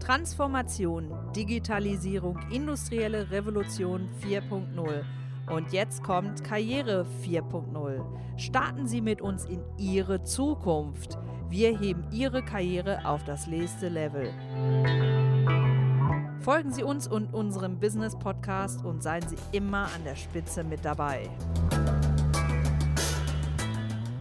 Transformation, Digitalisierung, industrielle Revolution 4.0. Und jetzt kommt Karriere 4.0. Starten Sie mit uns in Ihre Zukunft. Wir heben Ihre Karriere auf das nächste Level. Folgen Sie uns und unserem Business Podcast und seien Sie immer an der Spitze mit dabei.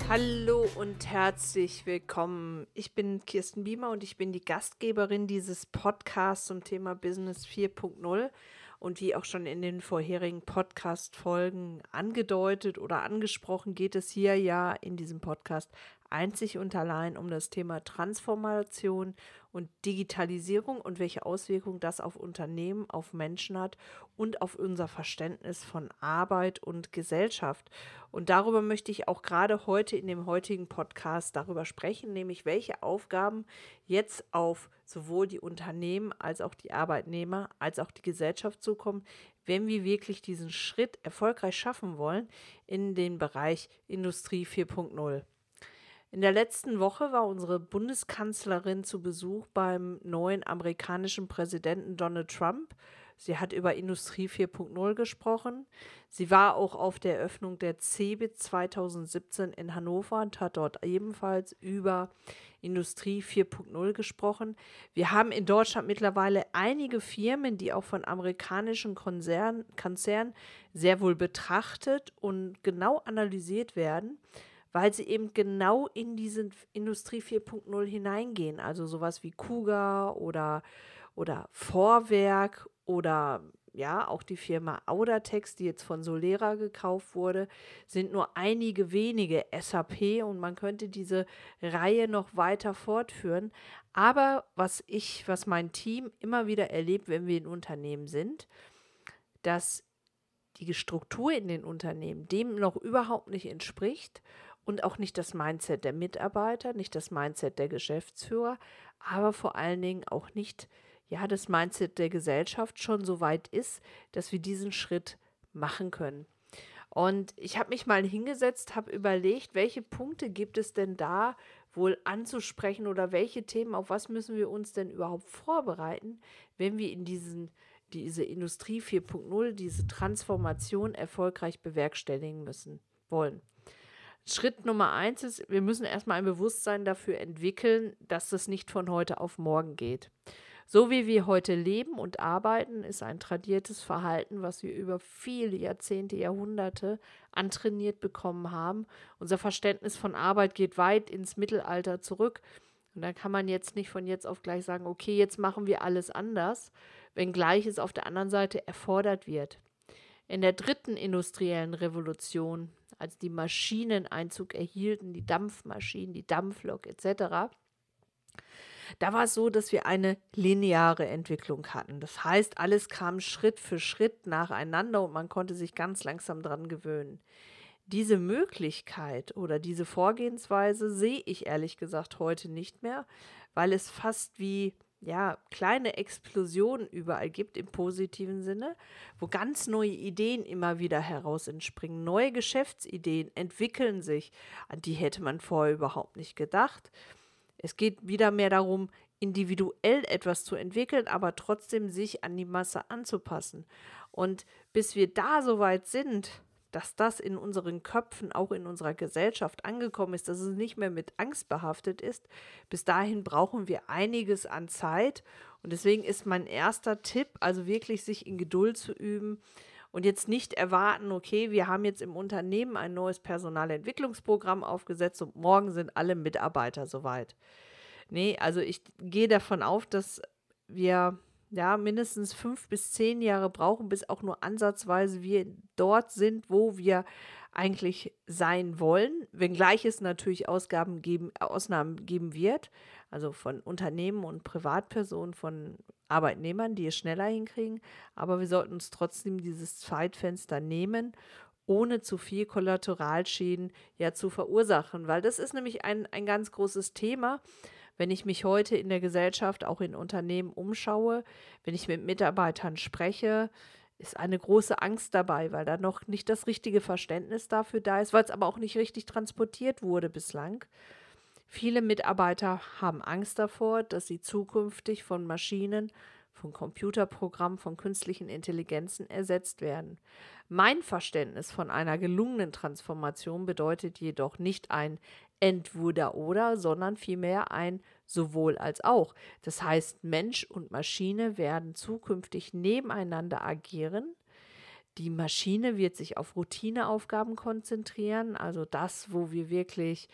Hallo und herzlich willkommen. Ich bin Kirsten Biemer und ich bin die Gastgeberin dieses Podcasts zum Thema Business 4.0. Und wie auch schon in den vorherigen Podcast-Folgen angedeutet oder angesprochen, geht es hier ja in diesem Podcast einzig und allein um das Thema Transformation und Digitalisierung und welche Auswirkungen das auf Unternehmen, auf Menschen hat und auf unser Verständnis von Arbeit und Gesellschaft. Und darüber möchte ich auch gerade heute in dem heutigen Podcast darüber sprechen, nämlich welche Aufgaben jetzt auf sowohl die Unternehmen als auch die Arbeitnehmer als auch die Gesellschaft zukommen, wenn wir wirklich diesen Schritt erfolgreich schaffen wollen in den Bereich Industrie 4.0. In der letzten Woche war unsere Bundeskanzlerin zu Besuch beim neuen amerikanischen Präsidenten Donald Trump. Sie hat über Industrie 4.0 gesprochen. Sie war auch auf der Eröffnung der CeBIT 2017 in Hannover und hat dort ebenfalls über Industrie 4.0 gesprochen. Wir haben in Deutschland mittlerweile einige Firmen, die auch von amerikanischen Konzernen, Konzernen sehr wohl betrachtet und genau analysiert werden weil sie eben genau in diese Industrie 4.0 hineingehen. Also sowas wie Kuga oder, oder Vorwerk oder ja, auch die Firma Audatex, die jetzt von Solera gekauft wurde, sind nur einige wenige SAP und man könnte diese Reihe noch weiter fortführen. Aber was ich, was mein Team immer wieder erlebt, wenn wir in Unternehmen sind, dass die Struktur in den Unternehmen dem noch überhaupt nicht entspricht und auch nicht das Mindset der Mitarbeiter, nicht das Mindset der Geschäftsführer, aber vor allen Dingen auch nicht ja das Mindset der Gesellschaft schon so weit ist, dass wir diesen Schritt machen können. Und ich habe mich mal hingesetzt, habe überlegt, welche Punkte gibt es denn da wohl anzusprechen oder welche Themen, auf was müssen wir uns denn überhaupt vorbereiten, wenn wir in diesen, diese Industrie 4.0, diese Transformation erfolgreich bewerkstelligen müssen wollen. Schritt Nummer eins ist, wir müssen erstmal ein Bewusstsein dafür entwickeln, dass das nicht von heute auf morgen geht. So wie wir heute leben und arbeiten, ist ein tradiertes Verhalten, was wir über viele Jahrzehnte, Jahrhunderte antrainiert bekommen haben. Unser Verständnis von Arbeit geht weit ins Mittelalter zurück. Und da kann man jetzt nicht von jetzt auf gleich sagen, okay, jetzt machen wir alles anders, wenngleich es auf der anderen Seite erfordert wird. In der dritten industriellen Revolution, als die Maschinen Einzug erhielten, die Dampfmaschinen, die Dampflok etc., da war es so, dass wir eine lineare Entwicklung hatten. Das heißt, alles kam Schritt für Schritt nacheinander und man konnte sich ganz langsam dran gewöhnen. Diese Möglichkeit oder diese Vorgehensweise sehe ich ehrlich gesagt heute nicht mehr, weil es fast wie ja, kleine Explosionen überall gibt im positiven Sinne, wo ganz neue Ideen immer wieder heraus entspringen. Neue Geschäftsideen entwickeln sich, an die hätte man vorher überhaupt nicht gedacht. Es geht wieder mehr darum, individuell etwas zu entwickeln, aber trotzdem sich an die Masse anzupassen. Und bis wir da so weit sind, dass das in unseren Köpfen, auch in unserer Gesellschaft angekommen ist, dass es nicht mehr mit Angst behaftet ist. Bis dahin brauchen wir einiges an Zeit. Und deswegen ist mein erster Tipp, also wirklich sich in Geduld zu üben und jetzt nicht erwarten, okay, wir haben jetzt im Unternehmen ein neues Personalentwicklungsprogramm aufgesetzt und morgen sind alle Mitarbeiter soweit. Nee, also ich gehe davon auf, dass wir ja, mindestens fünf bis zehn Jahre brauchen, bis auch nur ansatzweise wir dort sind, wo wir eigentlich sein wollen, wenngleich es natürlich Ausgaben geben, Ausnahmen geben wird, also von Unternehmen und Privatpersonen, von Arbeitnehmern, die es schneller hinkriegen, aber wir sollten uns trotzdem dieses Zeitfenster nehmen, ohne zu viel Kollateralschäden ja zu verursachen, weil das ist nämlich ein, ein ganz großes Thema. Wenn ich mich heute in der Gesellschaft, auch in Unternehmen umschaue, wenn ich mit Mitarbeitern spreche, ist eine große Angst dabei, weil da noch nicht das richtige Verständnis dafür da ist, weil es aber auch nicht richtig transportiert wurde bislang. Viele Mitarbeiter haben Angst davor, dass sie zukünftig von Maschinen, von Computerprogrammen, von künstlichen Intelligenzen ersetzt werden. Mein Verständnis von einer gelungenen Transformation bedeutet jedoch nicht ein Entweder oder, sondern vielmehr ein sowohl als auch. Das heißt, Mensch und Maschine werden zukünftig nebeneinander agieren. Die Maschine wird sich auf Routineaufgaben konzentrieren, also das, wo wir wirklich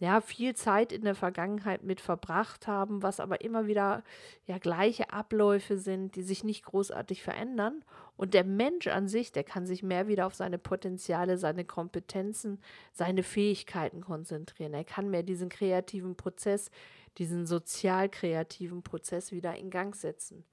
ja, viel Zeit in der Vergangenheit mit verbracht haben, was aber immer wieder ja gleiche Abläufe sind, die sich nicht großartig verändern. Und der Mensch an sich, der kann sich mehr wieder auf seine Potenziale, seine Kompetenzen, seine Fähigkeiten konzentrieren. Er kann mehr diesen kreativen Prozess, diesen sozial kreativen Prozess wieder in Gang setzen.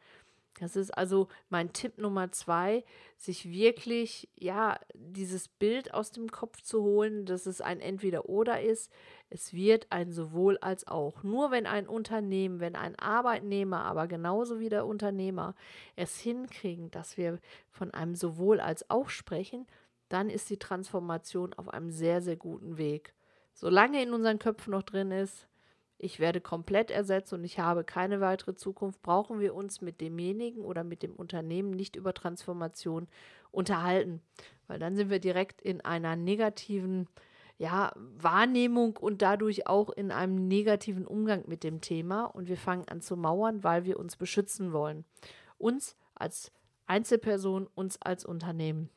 Das ist also mein Tipp Nummer zwei, sich wirklich, ja, dieses Bild aus dem Kopf zu holen, dass es ein Entweder-Oder ist. Es wird ein sowohl als auch. Nur wenn ein Unternehmen, wenn ein Arbeitnehmer, aber genauso wie der Unternehmer es hinkriegen, dass wir von einem sowohl als auch sprechen, dann ist die Transformation auf einem sehr, sehr guten Weg. Solange in unseren Köpfen noch drin ist, ich werde komplett ersetzt und ich habe keine weitere Zukunft, brauchen wir uns mit demjenigen oder mit dem Unternehmen nicht über Transformation unterhalten, weil dann sind wir direkt in einer negativen ja, Wahrnehmung und dadurch auch in einem negativen Umgang mit dem Thema und wir fangen an zu mauern, weil wir uns beschützen wollen. Uns als Einzelperson, uns als Unternehmen.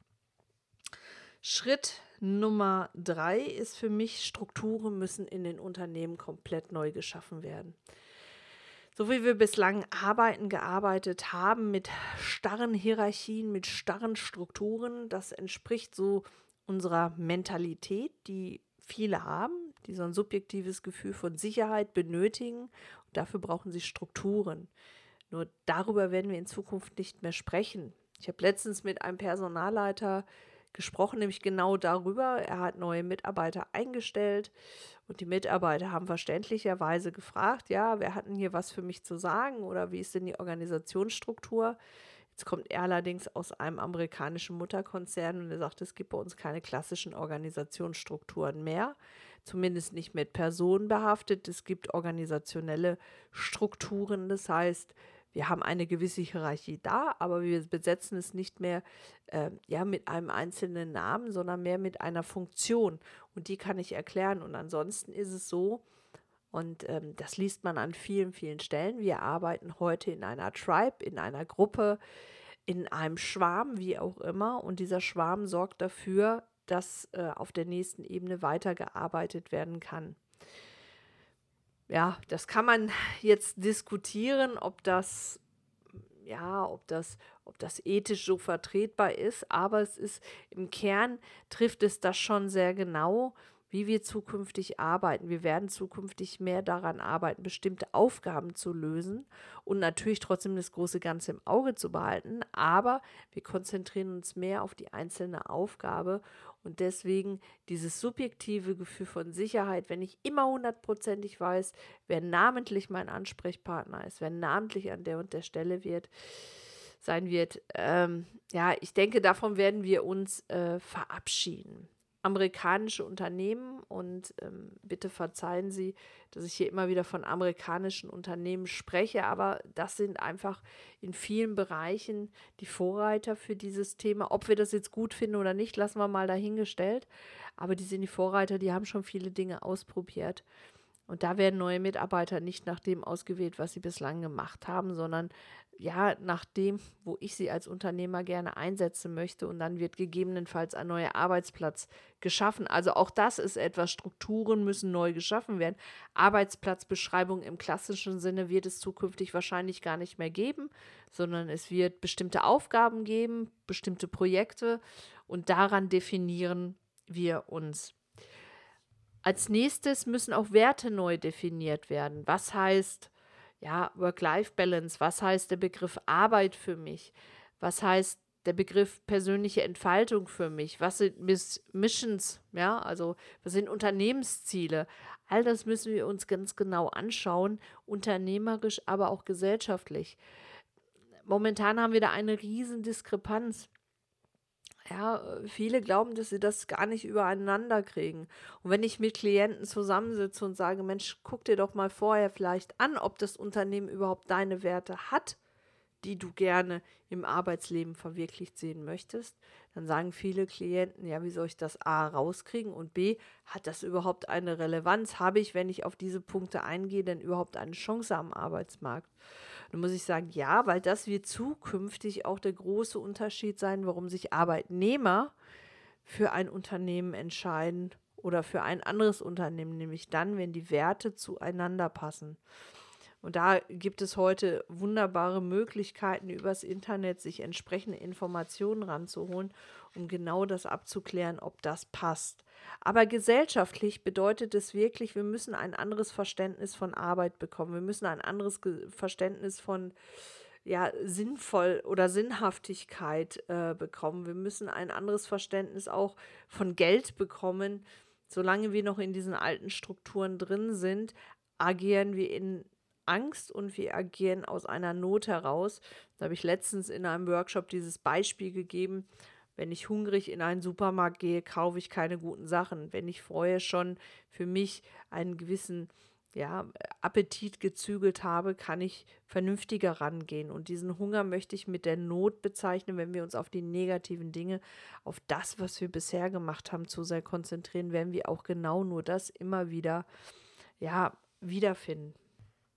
Schritt Nummer drei ist für mich, Strukturen müssen in den Unternehmen komplett neu geschaffen werden. So wie wir bislang arbeiten, gearbeitet haben mit starren Hierarchien, mit starren Strukturen, das entspricht so unserer Mentalität, die viele haben, die so ein subjektives Gefühl von Sicherheit benötigen. Und dafür brauchen sie Strukturen. Nur darüber werden wir in Zukunft nicht mehr sprechen. Ich habe letztens mit einem Personalleiter gesprochen, nämlich genau darüber. Er hat neue Mitarbeiter eingestellt und die Mitarbeiter haben verständlicherweise gefragt, ja, wer hat denn hier was für mich zu sagen oder wie ist denn die Organisationsstruktur? Jetzt kommt er allerdings aus einem amerikanischen Mutterkonzern und er sagt, es gibt bei uns keine klassischen Organisationsstrukturen mehr, zumindest nicht mit Personen behaftet. Es gibt organisationelle Strukturen, das heißt, wir haben eine gewisse Hierarchie da, aber wir besetzen es nicht mehr äh, ja, mit einem einzelnen Namen, sondern mehr mit einer Funktion. Und die kann ich erklären. Und ansonsten ist es so, und ähm, das liest man an vielen, vielen Stellen, wir arbeiten heute in einer Tribe, in einer Gruppe, in einem Schwarm, wie auch immer. Und dieser Schwarm sorgt dafür, dass äh, auf der nächsten Ebene weitergearbeitet werden kann. Ja, das kann man jetzt diskutieren, ob das ja, ob das, ob das ethisch so vertretbar ist, aber es ist im Kern trifft es das schon sehr genau wie wir zukünftig arbeiten. Wir werden zukünftig mehr daran arbeiten, bestimmte Aufgaben zu lösen und natürlich trotzdem das große Ganze im Auge zu behalten, aber wir konzentrieren uns mehr auf die einzelne Aufgabe und deswegen dieses subjektive Gefühl von Sicherheit, wenn ich immer hundertprozentig weiß, wer namentlich mein Ansprechpartner ist, wer namentlich an der und der Stelle wird, sein wird. Ähm, ja, ich denke, davon werden wir uns äh, verabschieden amerikanische Unternehmen und ähm, bitte verzeihen Sie, dass ich hier immer wieder von amerikanischen Unternehmen spreche, aber das sind einfach in vielen Bereichen die Vorreiter für dieses Thema. Ob wir das jetzt gut finden oder nicht, lassen wir mal dahingestellt, aber die sind die Vorreiter, die haben schon viele Dinge ausprobiert. Und da werden neue Mitarbeiter nicht nach dem ausgewählt, was sie bislang gemacht haben, sondern ja, nach dem, wo ich sie als Unternehmer gerne einsetzen möchte. Und dann wird gegebenenfalls ein neuer Arbeitsplatz geschaffen. Also auch das ist etwas, Strukturen müssen neu geschaffen werden. Arbeitsplatzbeschreibung im klassischen Sinne wird es zukünftig wahrscheinlich gar nicht mehr geben, sondern es wird bestimmte Aufgaben geben, bestimmte Projekte und daran definieren wir uns. Als nächstes müssen auch Werte neu definiert werden. Was heißt, ja, Work-Life-Balance, was heißt der Begriff Arbeit für mich, was heißt der Begriff persönliche Entfaltung für mich, was sind Miss Missions, ja, also was sind Unternehmensziele, all das müssen wir uns ganz genau anschauen, unternehmerisch, aber auch gesellschaftlich. Momentan haben wir da eine riesen Diskrepanz. Ja, viele glauben, dass sie das gar nicht übereinander kriegen. Und wenn ich mit Klienten zusammensitze und sage, Mensch, guck dir doch mal vorher vielleicht an, ob das Unternehmen überhaupt deine Werte hat, die du gerne im Arbeitsleben verwirklicht sehen möchtest, dann sagen viele Klienten, ja, wie soll ich das A rauskriegen und B, hat das überhaupt eine Relevanz? Habe ich, wenn ich auf diese Punkte eingehe, denn überhaupt eine Chance am Arbeitsmarkt? Dann muss ich sagen, ja, weil das wird zukünftig auch der große Unterschied sein, warum sich Arbeitnehmer für ein Unternehmen entscheiden oder für ein anderes Unternehmen, nämlich dann, wenn die Werte zueinander passen. Und da gibt es heute wunderbare Möglichkeiten, übers Internet sich entsprechende Informationen ranzuholen, um genau das abzuklären, ob das passt. Aber gesellschaftlich bedeutet es wirklich, wir müssen ein anderes Verständnis von Arbeit bekommen. Wir müssen ein anderes Verständnis von ja, sinnvoll oder Sinnhaftigkeit äh, bekommen. Wir müssen ein anderes Verständnis auch von Geld bekommen. Solange wir noch in diesen alten Strukturen drin sind, agieren wir in Angst und wir agieren aus einer Not heraus. Da habe ich letztens in einem Workshop dieses Beispiel gegeben. Wenn ich hungrig in einen Supermarkt gehe, kaufe ich keine guten Sachen. Wenn ich vorher schon für mich einen gewissen ja, Appetit gezügelt habe, kann ich vernünftiger rangehen. Und diesen Hunger möchte ich mit der Not bezeichnen, wenn wir uns auf die negativen Dinge, auf das, was wir bisher gemacht haben, zu sehr konzentrieren, werden wir auch genau nur das immer wieder ja, wiederfinden.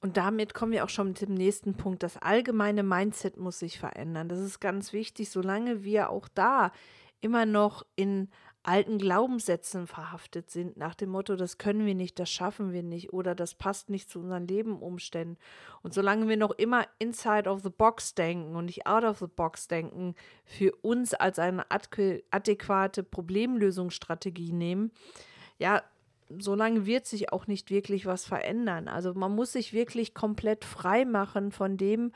Und damit kommen wir auch schon mit dem nächsten Punkt. Das allgemeine Mindset muss sich verändern. Das ist ganz wichtig, solange wir auch da immer noch in alten Glaubenssätzen verhaftet sind, nach dem Motto, das können wir nicht, das schaffen wir nicht oder das passt nicht zu unseren Lebenumständen. Und solange wir noch immer inside of the box denken und nicht out of the box denken, für uns als eine adäquate Problemlösungsstrategie nehmen, ja, solange wird sich auch nicht wirklich was verändern. Also man muss sich wirklich komplett frei machen von dem,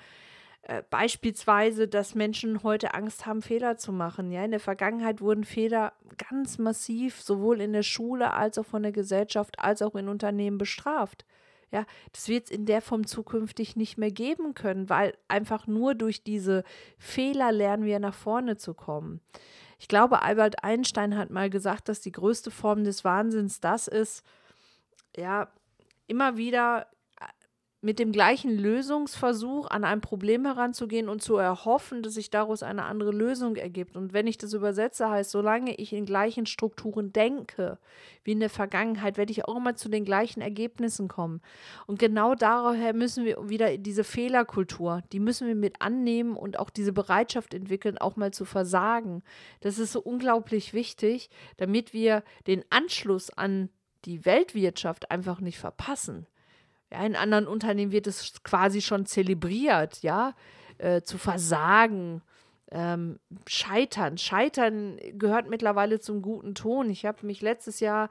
äh, beispielsweise, dass Menschen heute Angst haben, Fehler zu machen. Ja, in der Vergangenheit wurden Fehler ganz massiv sowohl in der Schule als auch von der Gesellschaft als auch in Unternehmen bestraft. Ja, das wird es in der Form zukünftig nicht mehr geben können, weil einfach nur durch diese Fehler lernen wir nach vorne zu kommen. Ich glaube, Albert Einstein hat mal gesagt, dass die größte Form des Wahnsinns das ist, ja, immer wieder mit dem gleichen Lösungsversuch an ein Problem heranzugehen und zu erhoffen, dass sich daraus eine andere Lösung ergibt. Und wenn ich das übersetze, heißt, solange ich in gleichen Strukturen denke wie in der Vergangenheit, werde ich auch immer zu den gleichen Ergebnissen kommen. Und genau daher müssen wir wieder diese Fehlerkultur, die müssen wir mit annehmen und auch diese Bereitschaft entwickeln, auch mal zu versagen. Das ist so unglaublich wichtig, damit wir den Anschluss an die Weltwirtschaft einfach nicht verpassen. Ja, in anderen Unternehmen wird es quasi schon zelebriert, ja, äh, zu versagen, ähm, scheitern. Scheitern gehört mittlerweile zum guten Ton. Ich habe mich letztes Jahr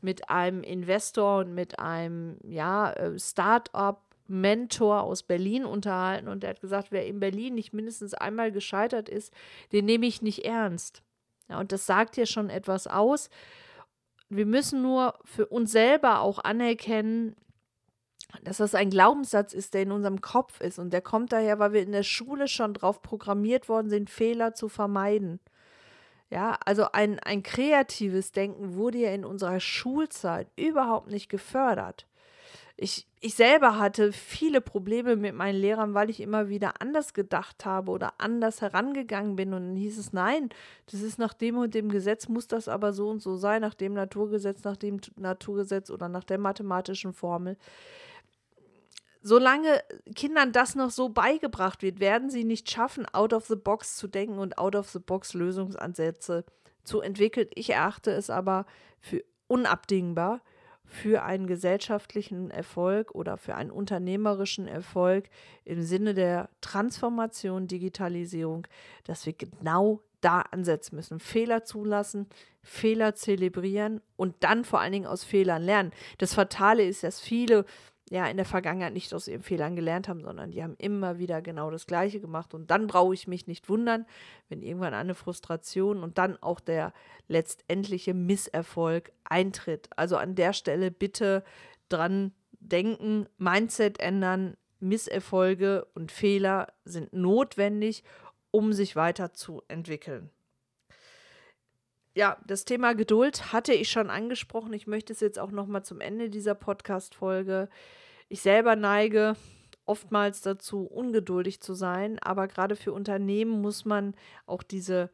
mit einem Investor und mit einem ja, äh, Start-up Mentor aus Berlin unterhalten und der hat gesagt, wer in Berlin nicht mindestens einmal gescheitert ist, den nehme ich nicht ernst. Ja, und das sagt ja schon etwas aus. Wir müssen nur für uns selber auch anerkennen, dass das ein Glaubenssatz ist, der in unserem Kopf ist. Und der kommt daher, weil wir in der Schule schon drauf programmiert worden sind, Fehler zu vermeiden. Ja, also ein, ein kreatives Denken wurde ja in unserer Schulzeit überhaupt nicht gefördert. Ich, ich selber hatte viele Probleme mit meinen Lehrern, weil ich immer wieder anders gedacht habe oder anders herangegangen bin. Und dann hieß es, nein, das ist nach dem und dem Gesetz, muss das aber so und so sein, nach dem Naturgesetz, nach dem Naturgesetz oder nach der mathematischen Formel solange Kindern das noch so beigebracht wird, werden sie nicht schaffen, out of the box zu denken und out of the box Lösungsansätze zu entwickeln. Ich erachte es aber für unabdingbar für einen gesellschaftlichen Erfolg oder für einen unternehmerischen Erfolg im Sinne der Transformation, Digitalisierung, dass wir genau da ansetzen müssen. Fehler zulassen, Fehler zelebrieren und dann vor allen Dingen aus Fehlern lernen. Das Fatale ist, dass viele ja in der Vergangenheit nicht aus ihren Fehlern gelernt haben, sondern die haben immer wieder genau das Gleiche gemacht. Und dann brauche ich mich nicht wundern, wenn irgendwann eine Frustration und dann auch der letztendliche Misserfolg eintritt. Also an der Stelle bitte dran denken, Mindset ändern, Misserfolge und Fehler sind notwendig, um sich weiterzuentwickeln. Ja, das Thema Geduld hatte ich schon angesprochen. Ich möchte es jetzt auch noch mal zum Ende dieser Podcast-Folge. Ich selber neige oftmals dazu, ungeduldig zu sein, aber gerade für Unternehmen muss man auch diese,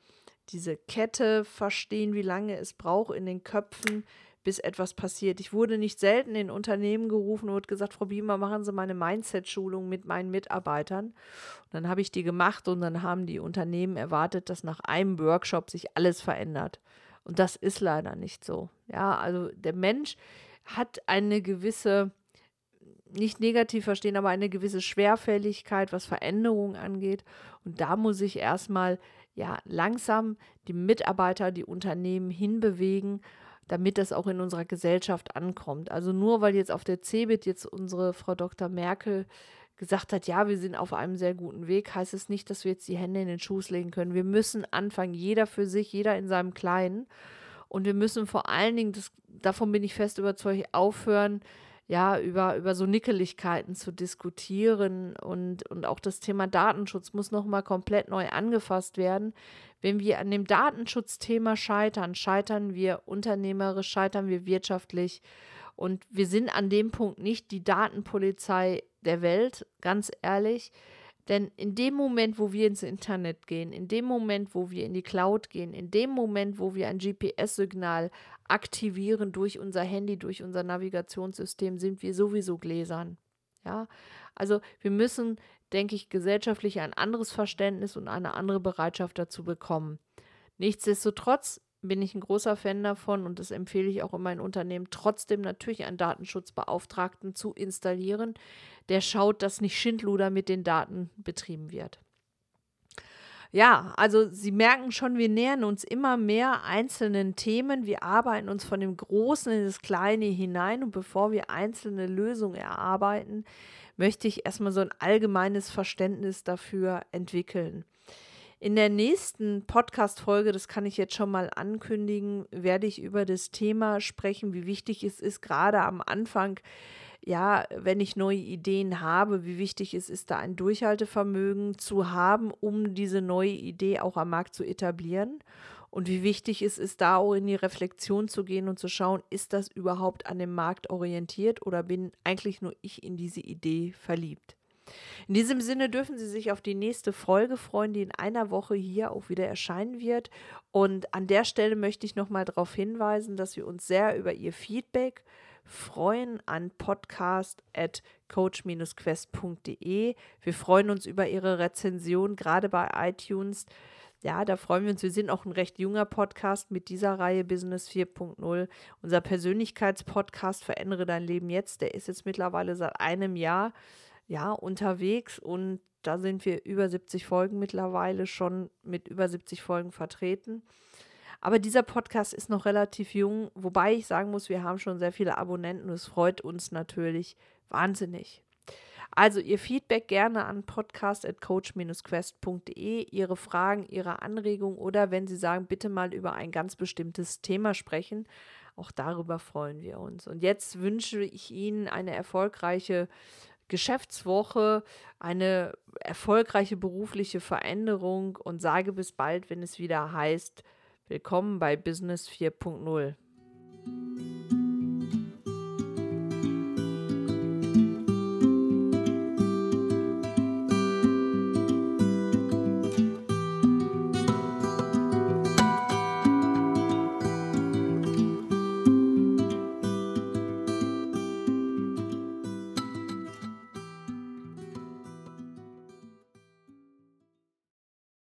diese Kette verstehen, wie lange es braucht in den Köpfen, bis etwas passiert. Ich wurde nicht selten in Unternehmen gerufen und wurde gesagt, Frau Biemer, machen Sie meine Mindset-Schulung mit meinen Mitarbeitern. Und dann habe ich die gemacht und dann haben die Unternehmen erwartet, dass nach einem Workshop sich alles verändert. Und das ist leider nicht so. Ja, also der Mensch hat eine gewisse, nicht negativ verstehen, aber eine gewisse Schwerfälligkeit, was Veränderungen angeht. Und da muss ich erstmal ja langsam die Mitarbeiter, die Unternehmen hinbewegen damit das auch in unserer Gesellschaft ankommt. Also nur weil jetzt auf der CeBIT jetzt unsere Frau Dr. Merkel gesagt hat, ja, wir sind auf einem sehr guten Weg, heißt es nicht, dass wir jetzt die Hände in den Schoß legen können. Wir müssen anfangen, jeder für sich, jeder in seinem Kleinen. Und wir müssen vor allen Dingen, das, davon bin ich fest überzeugt, aufhören, ja, über, über so Nickeligkeiten zu diskutieren und, und auch das Thema Datenschutz muss nochmal komplett neu angefasst werden. Wenn wir an dem Datenschutzthema scheitern, scheitern wir unternehmerisch, scheitern wir wirtschaftlich und wir sind an dem Punkt nicht die Datenpolizei der Welt, ganz ehrlich. Denn in dem Moment, wo wir ins Internet gehen, in dem Moment, wo wir in die Cloud gehen, in dem Moment, wo wir ein GPS-Signal aktivieren durch unser Handy, durch unser Navigationssystem, sind wir sowieso gläsern. Ja, also wir müssen, denke ich, gesellschaftlich ein anderes Verständnis und eine andere Bereitschaft dazu bekommen. Nichtsdestotrotz bin ich ein großer Fan davon und das empfehle ich auch in meinen Unternehmen, trotzdem natürlich einen Datenschutzbeauftragten zu installieren, der schaut, dass nicht Schindluder mit den Daten betrieben wird. Ja, also Sie merken schon, wir nähern uns immer mehr einzelnen Themen. Wir arbeiten uns von dem Großen in das Kleine hinein und bevor wir einzelne Lösungen erarbeiten, möchte ich erstmal so ein allgemeines Verständnis dafür entwickeln. In der nächsten Podcast-Folge, das kann ich jetzt schon mal ankündigen, werde ich über das Thema sprechen, wie wichtig es ist, gerade am Anfang ja, wenn ich neue Ideen habe, wie wichtig es ist, da ein Durchhaltevermögen zu haben, um diese neue Idee auch am Markt zu etablieren. Und wie wichtig es ist, da auch in die Reflexion zu gehen und zu schauen, ist das überhaupt an dem Markt orientiert oder bin eigentlich nur ich in diese Idee verliebt. In diesem Sinne dürfen Sie sich auf die nächste Folge freuen, die in einer Woche hier auch wieder erscheinen wird. Und an der Stelle möchte ich nochmal darauf hinweisen, dass wir uns sehr über Ihr Feedback freuen an podcast at coach-quest.de. Wir freuen uns über Ihre Rezension, gerade bei iTunes. Ja, da freuen wir uns. Wir sind auch ein recht junger Podcast mit dieser Reihe Business 4.0. Unser Persönlichkeitspodcast Verändere dein Leben jetzt, der ist jetzt mittlerweile seit einem Jahr ja, unterwegs und da sind wir über 70 Folgen mittlerweile schon mit über 70 Folgen vertreten. Aber dieser Podcast ist noch relativ jung, wobei ich sagen muss, wir haben schon sehr viele Abonnenten es freut uns natürlich wahnsinnig. Also Ihr Feedback gerne an podcast.coach-quest.de, Ihre Fragen, Ihre Anregungen oder wenn Sie sagen, bitte mal über ein ganz bestimmtes Thema sprechen. Auch darüber freuen wir uns. Und jetzt wünsche ich Ihnen eine erfolgreiche Geschäftswoche, eine erfolgreiche berufliche Veränderung und sage bis bald, wenn es wieder heißt, Willkommen bei Business 4.0.